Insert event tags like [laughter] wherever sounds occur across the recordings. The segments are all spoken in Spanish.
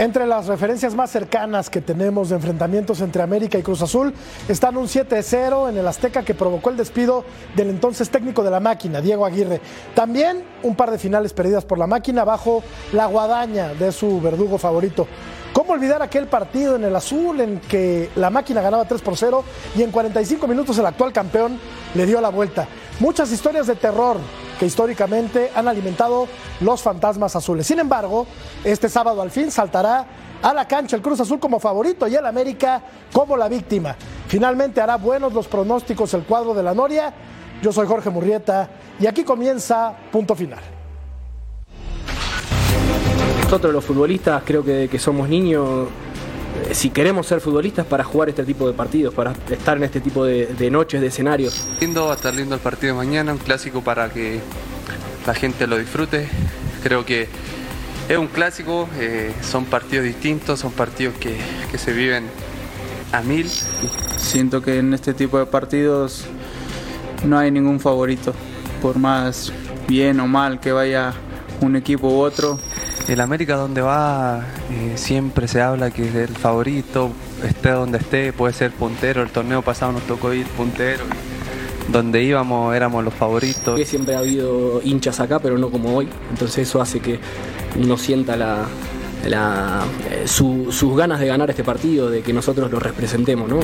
Entre las referencias más cercanas que tenemos de enfrentamientos entre América y Cruz Azul están un 7-0 en el Azteca que provocó el despido del entonces técnico de la máquina, Diego Aguirre. También un par de finales perdidas por la máquina bajo la guadaña de su verdugo favorito. ¿Cómo olvidar aquel partido en el azul en que la máquina ganaba 3 por 0 y en 45 minutos el actual campeón le dio la vuelta? Muchas historias de terror que históricamente han alimentado los fantasmas azules. Sin embargo, este sábado al fin saltará a la cancha el Cruz Azul como favorito y el América como la víctima. Finalmente hará buenos los pronósticos el cuadro de la Noria. Yo soy Jorge Murrieta y aquí comienza punto final. Nosotros los futbolistas creo que, somos niños si queremos ser futbolistas para jugar este tipo de partidos, para estar en este tipo de, de noches, de escenarios. Lindo, va a estar lindo el partido de mañana, un clásico para que la gente lo disfrute. Creo que es un clásico, eh, son partidos distintos, son partidos que, que se viven a mil. Siento que en este tipo de partidos no hay ningún favorito, por más bien o mal que vaya un equipo u otro. El América donde va eh, siempre se habla que es el favorito, esté donde esté, puede ser puntero. El torneo pasado nos tocó ir puntero. Donde íbamos éramos los favoritos. Siempre ha habido hinchas acá, pero no como hoy. Entonces eso hace que uno sienta la, eh, su- sus ganas de ganar este partido, de que nosotros lo representemos, ¿no?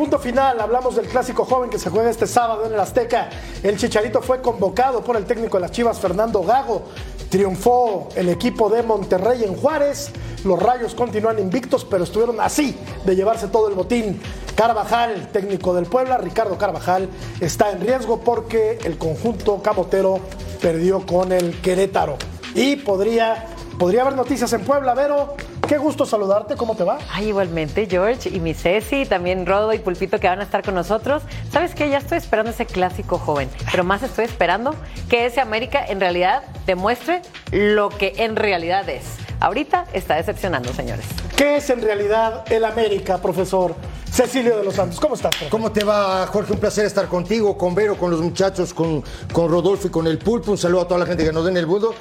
Punto final hablamos del clásico joven que se juega este sábado en el Azteca. El Chicharito fue convocado por el técnico de las Chivas, Fernando Gago. Triunfó el equipo de Monterrey en Juárez. Los Rayos continúan invictos, pero estuvieron así de llevarse todo el botín. Carvajal, técnico del Puebla, Ricardo Carvajal, está en riesgo porque el conjunto camotero perdió con el Querétaro. Y podría, podría haber noticias en Puebla, Vero. Qué gusto saludarte, ¿cómo te va? Ay, igualmente, George y mi Ceci, también Rodo y Pulpito que van a estar con nosotros. ¿Sabes qué? Ya estoy esperando ese clásico joven, pero más estoy esperando que ese América en realidad demuestre lo que en realidad es. Ahorita está decepcionando, señores. ¿Qué es en realidad el América, profesor Cecilio de los Santos? ¿Cómo estás? profe? ¿Cómo te va, Jorge? Un placer estar contigo, con Vero, con los muchachos, con, con Rodolfo y con el Pulpo. Un saludo a toda la gente que nos den el budo.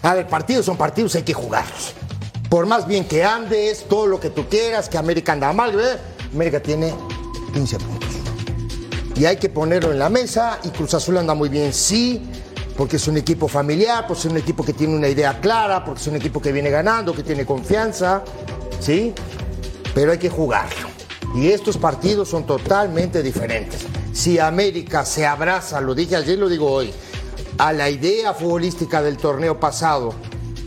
A ver, partidos son partidos, hay que jugarlos. Por más bien que andes, todo lo que tú quieras, que América anda mal. América tiene 15 puntos. Y hay que ponerlo en la mesa y Cruz Azul anda muy bien, sí, porque es un equipo familiar, porque es un equipo que tiene una idea clara, porque es un equipo que viene ganando, que tiene confianza, ¿sí? Pero hay que jugarlo. Y estos partidos son totalmente diferentes. Si América se abraza, lo dije ayer, lo digo hoy, a la idea futbolística del torneo pasado,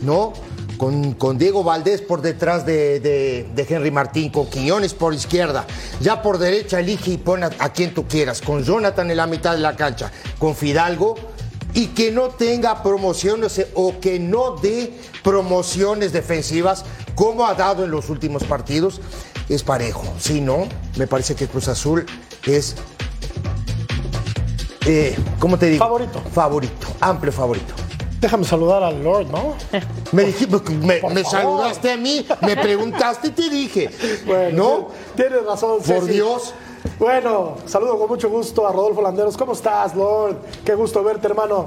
¿no? Con, con Diego Valdés por detrás de, de- de Henry Martín, con Quiñones por izquierda, ya por derecha elige y pon a, a quien tú quieras, con Jonathan en la mitad de la cancha, con Fidalgo, y que no tenga promociones eh, o que no dé promociones defensivas como ha dado en los últimos partidos, es parejo. Si no, me parece que Cruz Azul es, eh, ¿cómo te digo? Favorito. Favorito, amplio favorito. Déjame saludar al Lord, ¿no? [laughs] Me, dijiste, me, Por me saludaste a mí, me preguntaste y te dije. Bueno, ¿No? Tienes razón, Por Ceci. Dios. Bueno, saludo con mucho gusto a Rodolfo Landeros. ¿Cómo estás, Lord? Qué gusto verte, hermano.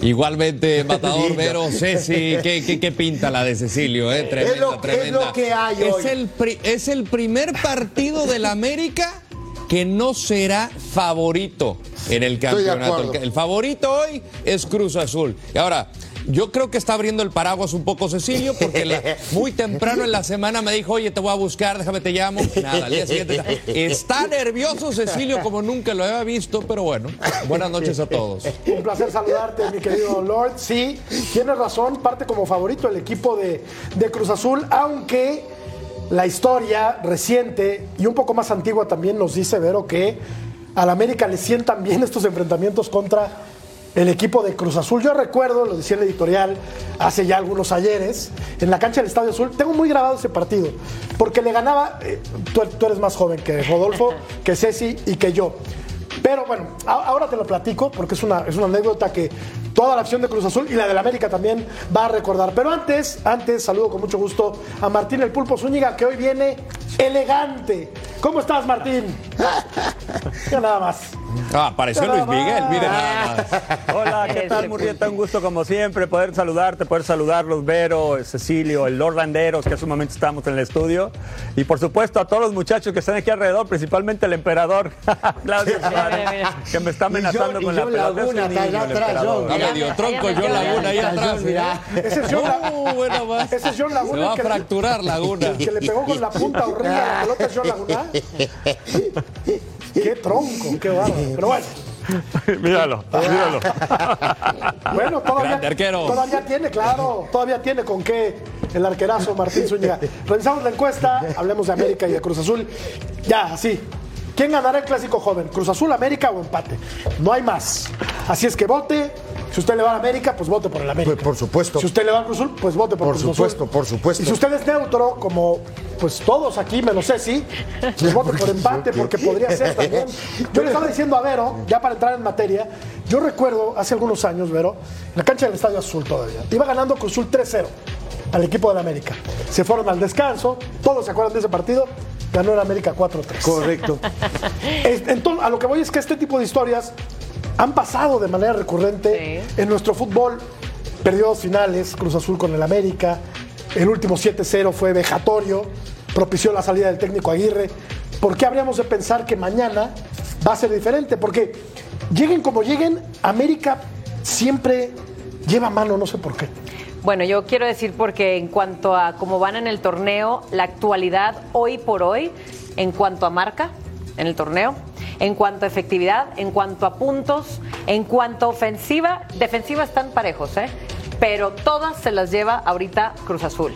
Igualmente, [laughs] Matador. Vero, Ceci, ¿qué, qué, qué pinta la de Cecilio? Eh? Tremenda, Es lo- es que hay es hoy. El pri- es el primer partido del América que no será favorito en el campeonato. El, el favorito hoy es Cruz Azul. Y ahora, Yo creo que está abriendo el paraguas un poco Cecilio, porque la- [laughs] muy temprano en la semana me dijo, oye, te voy a buscar, déjame te llamo. Nada, al día siguiente está, está nervioso Cecilio como nunca lo había visto, pero bueno, buenas noches a todos. Un placer saludarte, mi querido Lord. Sí, tienes razón, parte como favorito el equipo de, de Cruz Azul, aunque la historia reciente y un poco más antigua también nos dice, Vero, que al América le sientan bien estos enfrentamientos contra el equipo de Cruz Azul. Yo recuerdo, lo decía en el editorial hace ya algunos ayeres, en la cancha del Estadio Azul, tengo muy grabado ese partido, porque le ganaba, eh, tú, tú eres más joven que Rodolfo, [laughs] que Ceci y que yo. Pero bueno, a- ahora te lo platico porque es una, es una anécdota que toda la acción de Cruz Azul y la del América también va a recordar. Pero antes, antes saludo con mucho gusto a Martín el Pulpo Zúñiga que hoy viene elegante. ¿Cómo estás, Martín? [laughs] Ya nada más. Ah, apareció Luis Miguel, mire nada más. [laughs] Hola, ¿qué tal, Murrieta? Un gusto como siempre poder saludarte, poder saludarlos, Vero, Cecilio, el Lord Landeros, que hace un momento estamos en el estudio. Y por supuesto a todos los muchachos que están aquí alrededor, principalmente el emperador, [laughs] Claudio que me está amenazando Y con la pelota. Laguna, John. Medio tronco yo Laguna ahí atrás, mira. Ese es John, La- Uh, bueno, más. ese es John Se Laguna. va a el que- fracturar Laguna. que le pegó con la punta horrible a la pelota John Laguna. [laughs] Qué tronco, qué bárbaro. Pero bueno. míralo, míralo. Bueno, todavía, todavía tiene, claro, todavía tiene con qué el arquerazo Martín Zúñiga. Revisamos la encuesta, hablemos de América y de Cruz Azul. Ya, así. ¿Quién ganará el clásico joven? ¿Cruz Azul, América o empate? No hay más. Así es que vote. Si usted le va a América, pues vote por el América. Pues, por supuesto. Si usted le va a Cruz Azul, pues vote por, Por Cruz supuesto, Azul. por supuesto. Y si usted es neutro, como pues todos aquí, menos Ceci, pues vote por empate, porque podría ser también. Yo le estaba diciendo a Vero, ya para entrar en materia, yo recuerdo hace algunos años, Vero, en la cancha del Estadio Azul todavía, iba ganando Cruz Azul 3-0 al equipo del América. Se fueron al descanso, todos se acuerdan de ese partido, ganó el América 4-3. Correcto. Es- Entonces, a lo que voy es que este tipo de historias han pasado de manera recurrente Sí. en nuestro fútbol. Perdió dos finales, Cruz Azul con el América. El último 7-0 fue vejatorio, propició la salida del técnico Aguirre. ¿Por qué habríamos de pensar que mañana va a ser diferente? Porque lleguen como lleguen, América siempre lleva mano, no sé por qué. Bueno, yo quiero decir porque en cuanto a cómo van en el torneo, la actualidad hoy por hoy, en cuanto a marca en el torneo, en cuanto a efectividad, en cuanto a puntos, en cuanto a ofensiva, defensiva están parejos, ¿eh? Pero todas se las lleva ahorita Cruz Azul,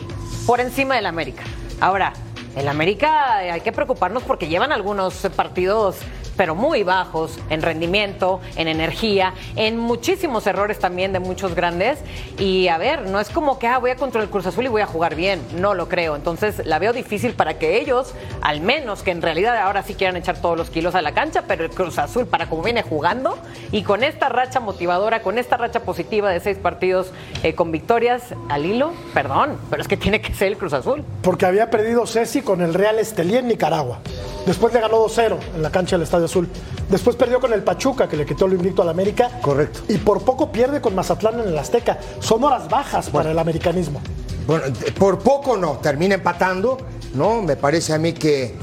por encima del América. Ahora, el América eh, hay que preocuparnos porque llevan algunos partidos pero muy bajos en rendimiento, en energía, en muchísimos errores también de muchos grandes. Y a ver, no es como que ah, voy a contra el Cruz Azul y voy a jugar bien, no lo creo. Entonces la veo difícil para que ellos, al menos que en realidad ahora sí quieran echar todos los kilos a la cancha, pero el Cruz Azul, para como viene jugando y con esta racha motivadora, con esta racha positiva de seis partidos eh, con victorias al hilo, perdón, pero es que tiene que ser el Cruz Azul. Porque había perdido Ceci con el Real Estelí en Nicaragua. Después le ganó 2-0 en la cancha del Estadio Azul. Después perdió con el Pachuca, que le quitó el invicto al América. Correcto. Y por poco pierde con Mazatlán en el Azteca. Son horas bajas para el americanismo. Bueno, por poco no, termina empatando, ¿no? Me parece a mí que,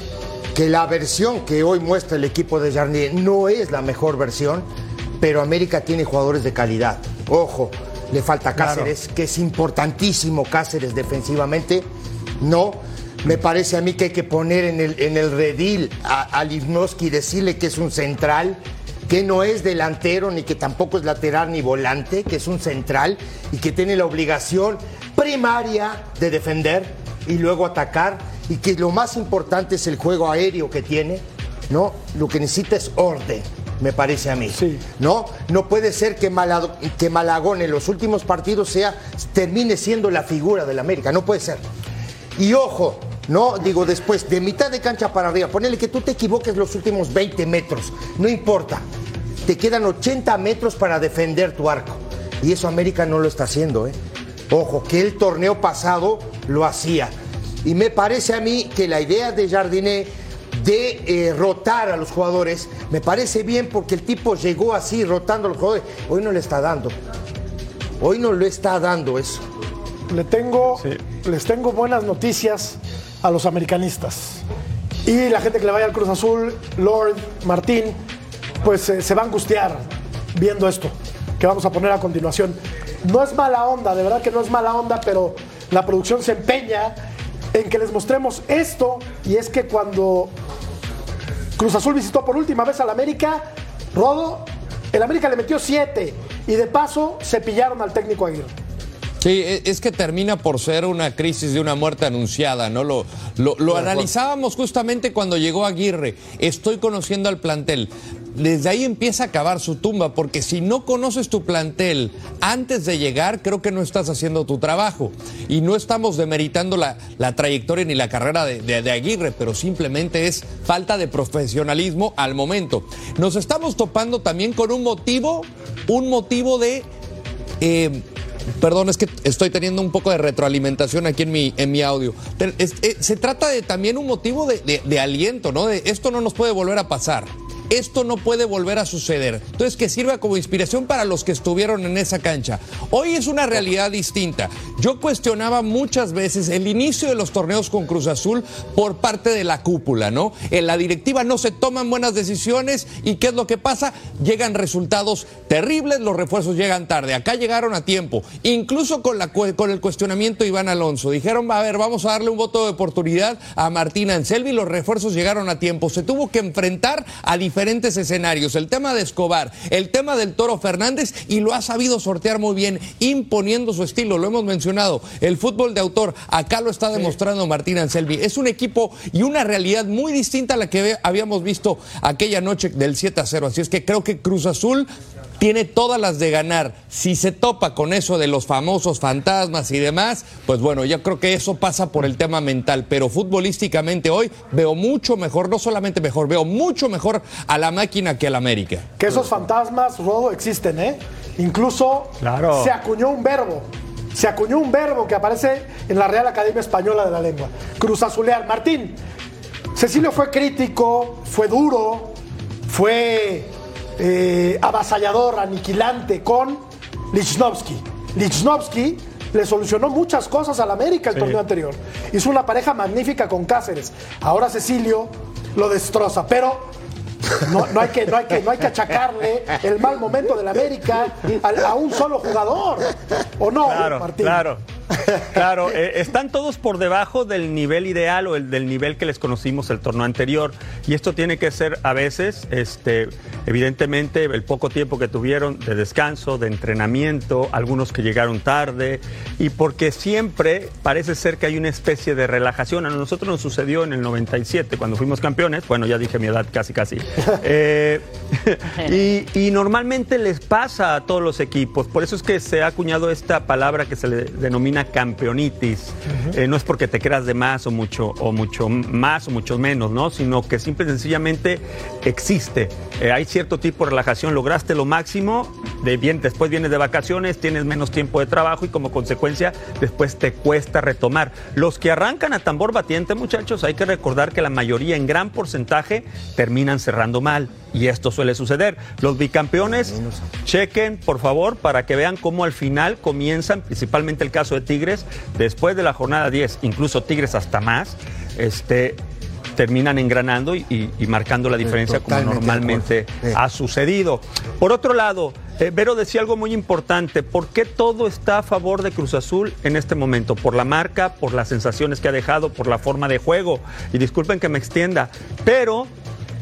que la versión que hoy muestra el equipo de Jardiné no es la mejor versión, pero América tiene jugadores de calidad. Ojo, le falta Cáceres, que es importantísimo Cáceres defensivamente, ¿no? Me parece a mí que hay que poner en el, en el redil a, a Livnowski y decirle que es un central, que no es delantero, ni que tampoco es lateral ni volante, que es un central y que tiene la obligación primaria de defender y luego atacar, y que lo más importante es el juego aéreo que tiene, ¿no? Lo que necesita es orden, me parece a mí. Sí. ¿No? No puede ser que, que Malagón en los últimos partidos sea, termine siendo la figura del América, no puede ser. Y ojo, no digo después, de mitad de cancha para arriba, ponele que tú te equivoques los últimos 20 metros, no importa. Te quedan 80 metros para defender tu arco. Y eso América no lo está haciendo, ¿eh? Ojo, que el torneo pasado lo hacía. Y me parece a mí que la idea de Jardiné de eh, rotar a los jugadores, me parece bien porque el tipo llegó así, rotando a los jugadores. Hoy no le está dando. Hoy no le está dando eso. Le tengo, Les tengo buenas noticias a los americanistas. Y la gente que le vaya al Cruz Azul, Lord, Martín, pues eh, se va a angustiar viendo esto que vamos a poner a continuación. no es mala onda, de verdad que no es mala onda, pero la producción se empeña en que les mostremos esto y es que cuando Cruz Azul visitó por última vez al América, Rodo, el América le metió siete y de paso se pillaron al técnico Aguirre. Sí, e- es que termina por ser una crisis de una muerte anunciada, ¿no? Lo, lo, lo analizábamos justamente cuando llegó Aguirre. Estoy conociendo al plantel. Desde ahí empieza a acabar su tumba, porque si no conoces tu plantel antes de llegar, creo que no estás haciendo tu trabajo. Y no estamos demeritando la, la trayectoria ni la carrera de, de- de Aguirre, pero simplemente es falta de profesionalismo al momento. Nos estamos topando también con un motivo, un motivo de eh, perdón, es que estoy teniendo un poco de retroalimentación aquí en mi, en mi audio. Eh, se trata de también un motivo de, de- de aliento, ¿no? De esto no nos puede volver a pasar. Esto no puede volver a suceder. Entonces, que sirva como inspiración para los que estuvieron en esa cancha. Hoy es una realidad distinta. Yo cuestionaba muchas veces el inicio de los torneos con Cruz Azul por parte de la cúpula, ¿no? En la directiva no se toman buenas decisiones y ¿qué es lo que pasa? Llegan resultados terribles, los refuerzos llegan tarde. Acá llegaron a tiempo. Incluso con el cuestionamiento de Iván Alonso. Dijeron, a ver, vamos a darle un voto de oportunidad a Martín Anselmi. Los refuerzos llegaron a tiempo. Se tuvo que enfrentar a diferentes escenarios. El tema de Escobar, el tema del Toro Fernández y lo ha sabido sortear muy bien, imponiendo su estilo. Lo hemos mencionado. El fútbol de autor, acá lo está demostrando Martín Anselmi. Es un equipo y una realidad muy distinta a la que habíamos visto aquella noche del 7 a 0. Así es que creo que Cruz Azul tiene todas las de ganar. Si se topa con eso de los famosos fantasmas y demás, pues bueno, yo creo que eso pasa por el tema mental. Pero futbolísticamente hoy veo mucho mejor, no solamente mejor, veo mucho mejor a la máquina que al América. Que esos fantasmas, Rodo, existen, ¿eh? Incluso Claro. se acuñó un verbo. Se acuñó un verbo que aparece en la Real Academia Española de la Lengua. Cruz Azulear. Martín, Cecilio fue crítico, fue duro, fue eh, avasallador, aniquilante con Lichnowsky. Lichnowsky le solucionó muchas cosas al América el torneo anterior. Hizo una pareja magnífica con Cáceres. Ahora Cecilio lo destroza, pero no, no hay que, no, hay que, no hay que achacarle el mal momento del América a, a un solo jugador. ¿O no, Claro, Martín? claro. Claro, eh, están todos por debajo del nivel ideal o el, del nivel que les conocimos el torneo anterior. Y esto tiene que ser a veces, este, evidentemente, el poco tiempo que tuvieron de descanso, de entrenamiento, algunos que llegaron tarde, y porque siempre parece ser que hay una especie de relajación. A nosotros nos sucedió en el 97, cuando fuimos campeones. Bueno, ya dije mi edad casi, casi. [laughs] Eh, y, y normalmente les pasa a todos los equipos. Por eso es que se ha acuñado esta palabra que se le denomina campeonitis. Eh, no es porque te creas de más o mucho, o mucho más o mucho menos, ¿no? Sino que simple y sencillamente existe. Eh, hay cierto tipo de relajación. Lograste lo máximo, de bien, después vienes de vacaciones, tienes menos tiempo de trabajo y como consecuencia después te cuesta retomar. Los que arrancan a tambor batiente, muchachos, hay que recordar que la mayoría en gran porcentaje terminan cerrando mal. Y esto suele suceder. Los bicampeones, chequen, por favor, para que vean cómo al final comienzan, principalmente el caso de Tigres, después de la jornada 10, incluso Tigres hasta más, este, terminan engranando y, y- y marcando la diferencia como Totalmente normalmente ha sucedido. Por otro lado, eh, Vero decía algo muy importante. ¿Por qué todo está a favor de Cruz Azul en este momento? Por la marca, por las sensaciones que ha dejado, por la forma de juego. Y disculpen que me extienda, pero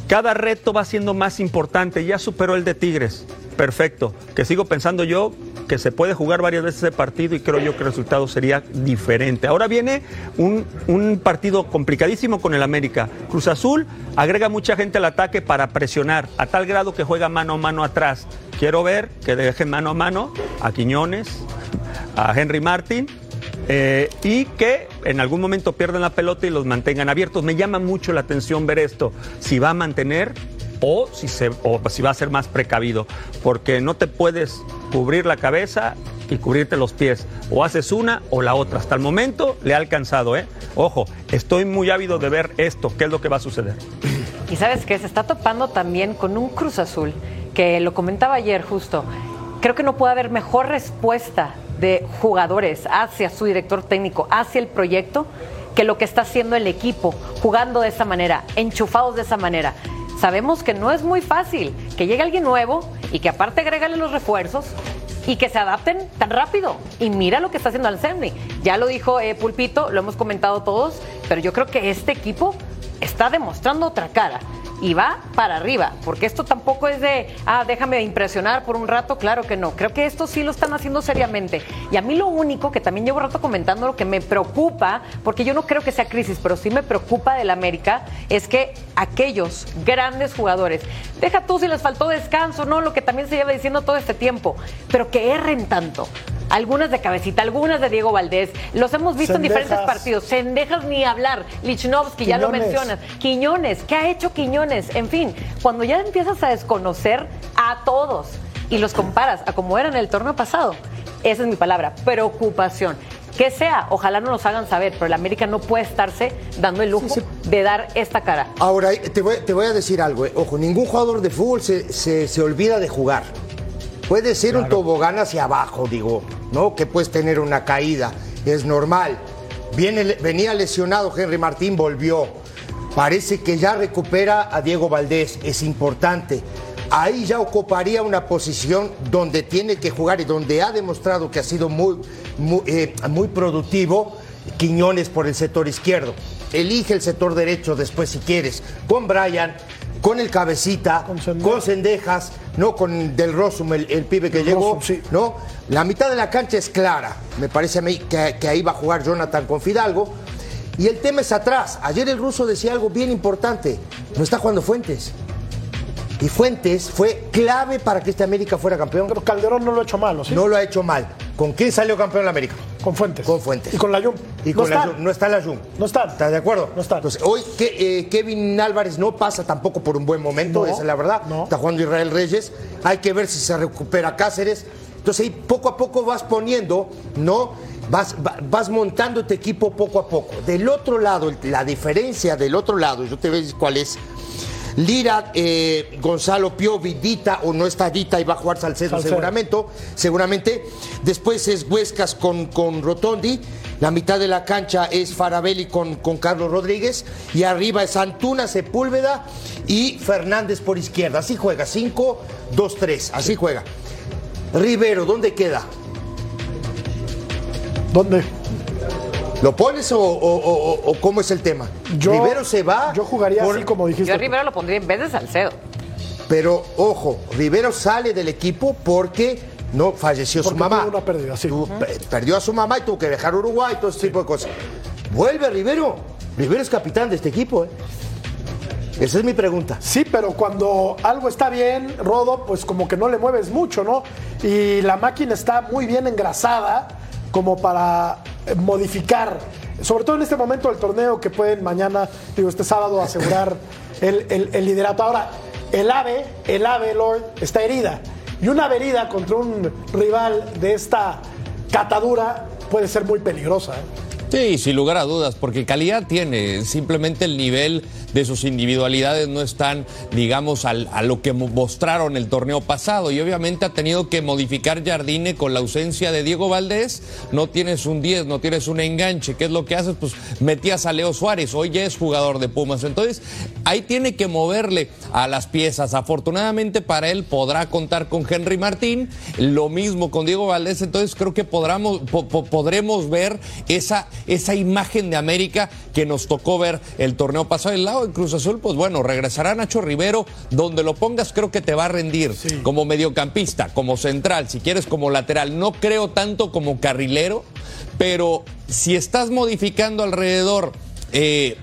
cada reto va siendo más importante. Ya superó el de Tigres. Perfecto. Que sigo pensando yo que se puede jugar varias veces ese partido y creo yo que el resultado sería diferente. Ahora viene un, un partido complicadísimo con el América. Cruz Azul agrega mucha gente al ataque para presionar, a tal grado que juega mano a mano atrás. Quiero ver que dejen mano a mano a Quiñones, a Henry Martin eh, y que en algún momento pierdan la pelota y los mantengan abiertos. Me llama mucho la atención ver esto, si va a mantener o si, se, o si va a ser más precavido, porque no te puedes cubrir la cabeza y cubrirte los pies. O haces una o la otra. Hasta el momento le ha alcanzado, ¿eh? Ojo, estoy muy ávido de ver esto, qué es lo que va a suceder. Y sabes que se está topando también con un Cruz Azul, que lo comentaba ayer justo. Creo que no puede haber mejor respuesta de jugadores hacia su director técnico, hacia el proyecto, que lo que está haciendo el equipo, jugando de esa manera, enchufados de esa manera. Sabemos que no es muy fácil que llegue alguien nuevo y que aparte agregale los refuerzos, y que se adapten tan rápido. Y mira lo que está haciendo Anselmi. Ya lo dijo eh, Pulpito, lo hemos comentado todos, pero yo creo que este equipo está demostrando otra cara y va para arriba, porque esto tampoco es de, ah, déjame impresionar por un rato, claro que no, creo que esto sí lo están haciendo seriamente. Y a mí lo único que también llevo rato comentando, lo que me preocupa, porque yo no creo que sea crisis, pero sí me preocupa del América, es que aquellos grandes jugadores, deja tú si les faltó descanso, ¿no? Lo que también se lleva diciendo todo este tiempo, pero que erren tanto algunas de cabecita, algunas de Diego Valdés. Los hemos visto en diferentes partidos. Sendejas ni hablar. Lichnowsky, ya lo mencionas. Quiñones, ¿qué ha hecho Quiñones? En fin, cuando ya empiezas a desconocer a todos y los comparas a como era en el torneo pasado, esa es mi palabra, preocupación. Que sea, ojalá no nos hagan saber, pero el América no puede estarse dando el lujo de dar esta cara. Ahora, te voy, a decir algo. eh. Ojo, ningún jugador de fútbol se, se- se olvida de jugar. Puede ser un tobogán hacia abajo, digo, ¿no? Que puedes tener una caída, es normal. Viene, venía lesionado Henry Martín, volvió. Parece que ya recupera a Diego Valdés, es importante. Ahí ya ocuparía una posición donde tiene que jugar y donde ha demostrado que ha sido muy, muy, eh, muy productivo Quiñones por el sector izquierdo. Elige el sector derecho después si quieres, con Brian, con el cabecita, con Sendejas, no con Del Rosum, el, el pibe que llegó, Rosum, sí. ¿no? La mitad de la cancha es clara. Me parece a mí que, que ahí va a jugar Jonathan con Fidalgo. Y el tema es atrás. Ayer el ruso decía algo bien importante. No está jugando Fuentes. Y Fuentes fue clave para que este América fuera campeón. Pero Calderón no lo ha hecho mal, ¿o sí? No lo ha hecho mal. ¿Con quién salió campeón la América? Con Fuentes. Con Fuentes. Y con la Jun. Y no con la están. Jun. No está la Jun. No están. ¿Estás de acuerdo? No están. Entonces, hoy que, eh, Kevin Álvarez no pasa tampoco por un buen momento, No, esa es la verdad. no. Está jugando Israel Reyes. Hay que ver si se recupera Cáceres. Entonces ahí poco a poco vas poniendo, ¿no? Vas, va- vas montando este equipo poco a poco. Del otro lado, la diferencia del otro lado, yo te voy a decir cuál es. Lira, eh, Gonzalo Piovi, Dita, o no está Dita y va a jugar Salcedo, Salcedo. seguramente. Seguramente. Después es Huescas con, con Rotondi. La mitad de la cancha es Farabelli con, con Carlos Rodríguez. Y arriba es Antuna, Sepúlveda y Fernández por izquierda. Así juega. 5, 2, 3. Así juega. Rivero, ¿dónde queda? ¿Dónde? ¿Lo pones o, o- o- o cómo es el tema? Yo- Rivero se va. Yo jugaría por- así como dijiste. Yo a Rivera lo pondría en vez de Salcedo. Pero ojo, Rivero sale del equipo porque no falleció su mamá. tuvo una pérdida, sí. Tuvo- pe- Perdió a su mamá y tuvo que dejar Uruguay, todo ese tipo de cosas. Vuelve Rivero. Rivero es capitán de este equipo. ¿eh? Esa es mi pregunta. Sí, pero cuando algo está bien, Rodo, pues como que no le mueves mucho, ¿no? Y la máquina está muy bien engrasada como para eh, modificar, sobre todo en este momento del torneo que pueden mañana, digo, este sábado asegurar [laughs] el, el- el liderato. Ahora, el AVE, el AVE, Lord, está herida. Y una herida contra un rival de esta catadura puede ser muy peligrosa. ¿eh? Sí, sin lugar a dudas, porque calidad tiene, simplemente el nivel de sus individualidades no están, digamos, a lo que mo- mostraron el torneo pasado. Y obviamente ha tenido que modificar Jardine con la ausencia de Diego Valdés, no tienes un 10, no tienes un enganche, ¿qué es lo que haces? Pues metías a Leo Suárez, hoy ya es jugador de Pumas, entonces ahí tiene que moverle a las piezas, afortunadamente para él podrá contar con Henry Martín, lo mismo con Diego Valdés, entonces creo que podremos, po- po- podremos ver esa, esa imagen de América que nos tocó ver el torneo pasado. El lado de Cruz Azul, pues bueno, regresará Nacho Rivero, donde lo pongas creo que te va a rendir como mediocampista, como central, si quieres como lateral. No creo tanto como carrilero, pero si estás modificando alrededor... eh,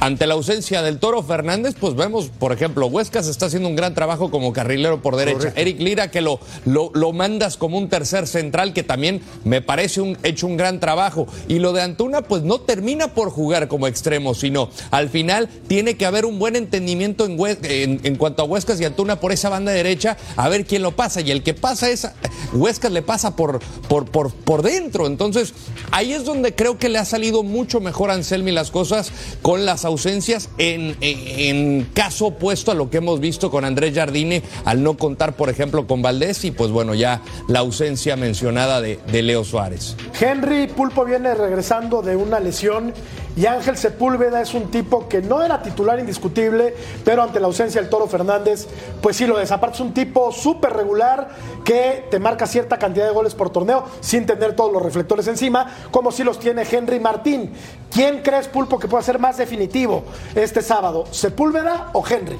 ante la ausencia del Toro Fernández, pues vemos, por ejemplo, Huescas está haciendo un gran trabajo como carrilero por derecha. Correcto. Eric Lira, que lo, lo, lo mandas como un tercer central, que también me parece un, hecho un gran trabajo. Y lo de Antuna, pues no termina por jugar como extremo, sino al final tiene que haber un buen entendimiento en, en cuanto a Huescas y Antuna por esa banda derecha, a ver quién lo pasa. Y el que pasa es, Huescas le pasa por, por, por, por dentro. Entonces, ahí es donde creo que le ha salido mucho mejor a Anselmi las cosas con las ausencias en, en- caso opuesto a lo que hemos visto con Andrés Jardine al no contar, por ejemplo, con Valdés y pues bueno, ya la ausencia mencionada de, de Leo Suárez. Henry Pulpo viene regresando de una lesión Y Ángel Sepúlveda es un tipo que no era titular indiscutible, pero ante la ausencia del Toro Fernández, pues sí lo es. Aparte es un tipo súper regular que te marca cierta cantidad de goles por torneo sin tener todos los reflectores encima, como si los tiene Henry Martín. ¿Quién crees, Pulpo, que pueda ser más definitivo este sábado? ¿Sepúlveda o Henry?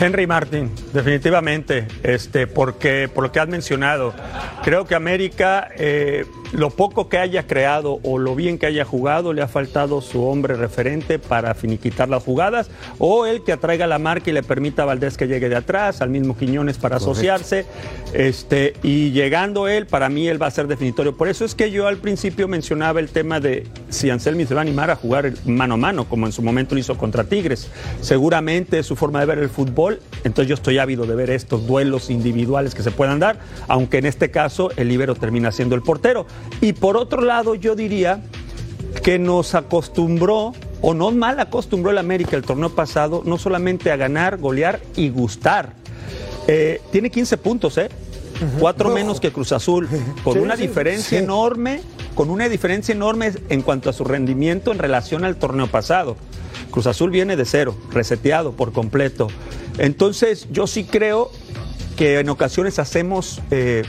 Henry Martin, definitivamente, este, porque por lo que has mencionado, creo que América, eh, lo poco que haya creado o lo bien que haya jugado, le ha faltado su hombre referente para finiquitar las jugadas, o el que atraiga la marca y le permita a Valdés que llegue de atrás, al mismo Quiñones para asociarse, este, y llegando él, para mí él va a ser definitorio. Por eso es que yo al principio mencionaba el tema de si Anselmi se va a animar a jugar mano a mano, como en su momento lo hizo contra Tigres. Seguramente es su forma de ver el fútbol entonces yo estoy ávido de ver estos duelos individuales que se puedan dar, aunque en este caso el libero termina siendo el portero. Y por otro lado, yo diría que nos acostumbró, o no mal acostumbró el América el torneo pasado, no solamente a ganar, golear y gustar. Eh, tiene 15 puntos, ¿eh? Cuatro menos que Cruz Azul, [laughs] con Sí, una sí, diferencia sí. enorme, con una diferencia enorme en cuanto a su rendimiento en relación al torneo pasado. Cruz Azul viene de cero, reseteado por completo. Entonces, yo sí creo que en ocasiones hacemos eh,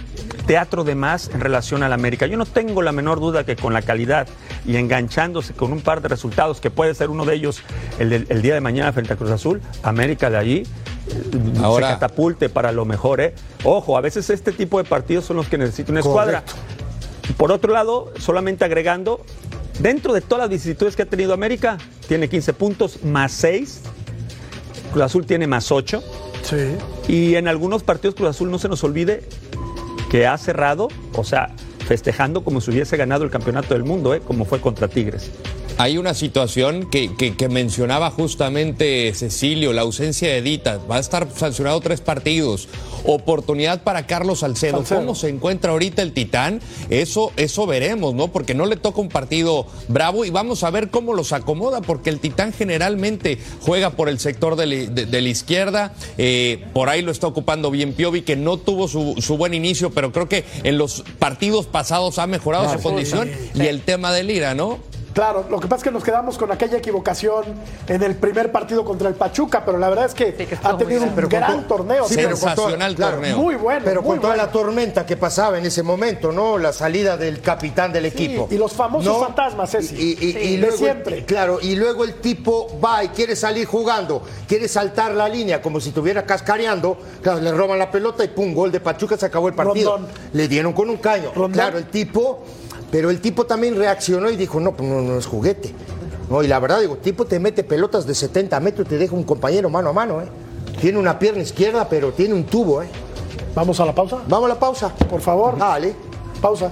teatro de más en relación al América. Yo no tengo la menor duda que con la calidad y enganchándose con un par de resultados, que puede ser uno de ellos el, día de mañana frente a Cruz Azul, América de allí eh, Ahora- se catapulte para lo mejor. ¿eh? Ojo, a veces este tipo de partidos son los que necesita una escuadra. Por otro lado, solamente agregando, dentro de todas las vicisitudes que ha tenido América, tiene 15 puntos más 6. Cruz Azul tiene más 8. Sí. Y en algunos partidos Cruz Azul no se nos olvide que ha cerrado, o sea, festejando como si hubiese ganado el campeonato del mundo, ¿eh? como fue contra Tigres. Hay una situación que, que- que mencionaba justamente Cecilio, la ausencia de Edita. Va a estar sancionado tres partidos. Oportunidad para Carlos Salcedo. Salcedo. ¿Cómo se encuentra ahorita el Titán? Eso, eso veremos, ¿no? Porque no le toca un partido bravo y vamos a ver cómo los acomoda, porque el Titán generalmente juega por el sector de, la- de- de la izquierda. Eh, por ahí lo está ocupando bien Piovi, que no tuvo su, su buen inicio, pero creo que en los partidos pasados ha mejorado su condición. Y el tema de Lira, ¿no? Claro, lo que pasa es que nos quedamos con aquella equivocación en el primer partido contra el Pachuca, pero la verdad es que, Sí, que estuvo ha tenido un. Pero con gran to- torneo. Sí, Sí, pero con toda- Sensacional claro, torneo. Muy bueno. Pero muy con toda bueno. la tormenta que pasaba en ese momento, ¿no? La salida del capitán del equipo. y los famosos ¿no? fantasmas, Ceci. Y, y- Sí, y de luego, siempre. Claro, y luego el tipo va y quiere salir jugando, quiere saltar la línea como si estuviera cascareando. Claro, le roban la pelota y pum, gol de Pachuca, se acabó el partido. Rondón. Le dieron con un caño. Rondón. Claro, el tipo, pero el tipo también reaccionó y dijo, no, pues no, no es juguete. No, y la verdad, digo, el tipo te mete pelotas de 70 metros y te deja un compañero mano a mano, ¿eh? Tiene una pierna izquierda, pero tiene un tubo, ¿eh? Vamos a la pausa. Vamos a la pausa. Por favor. Dale. Pausa.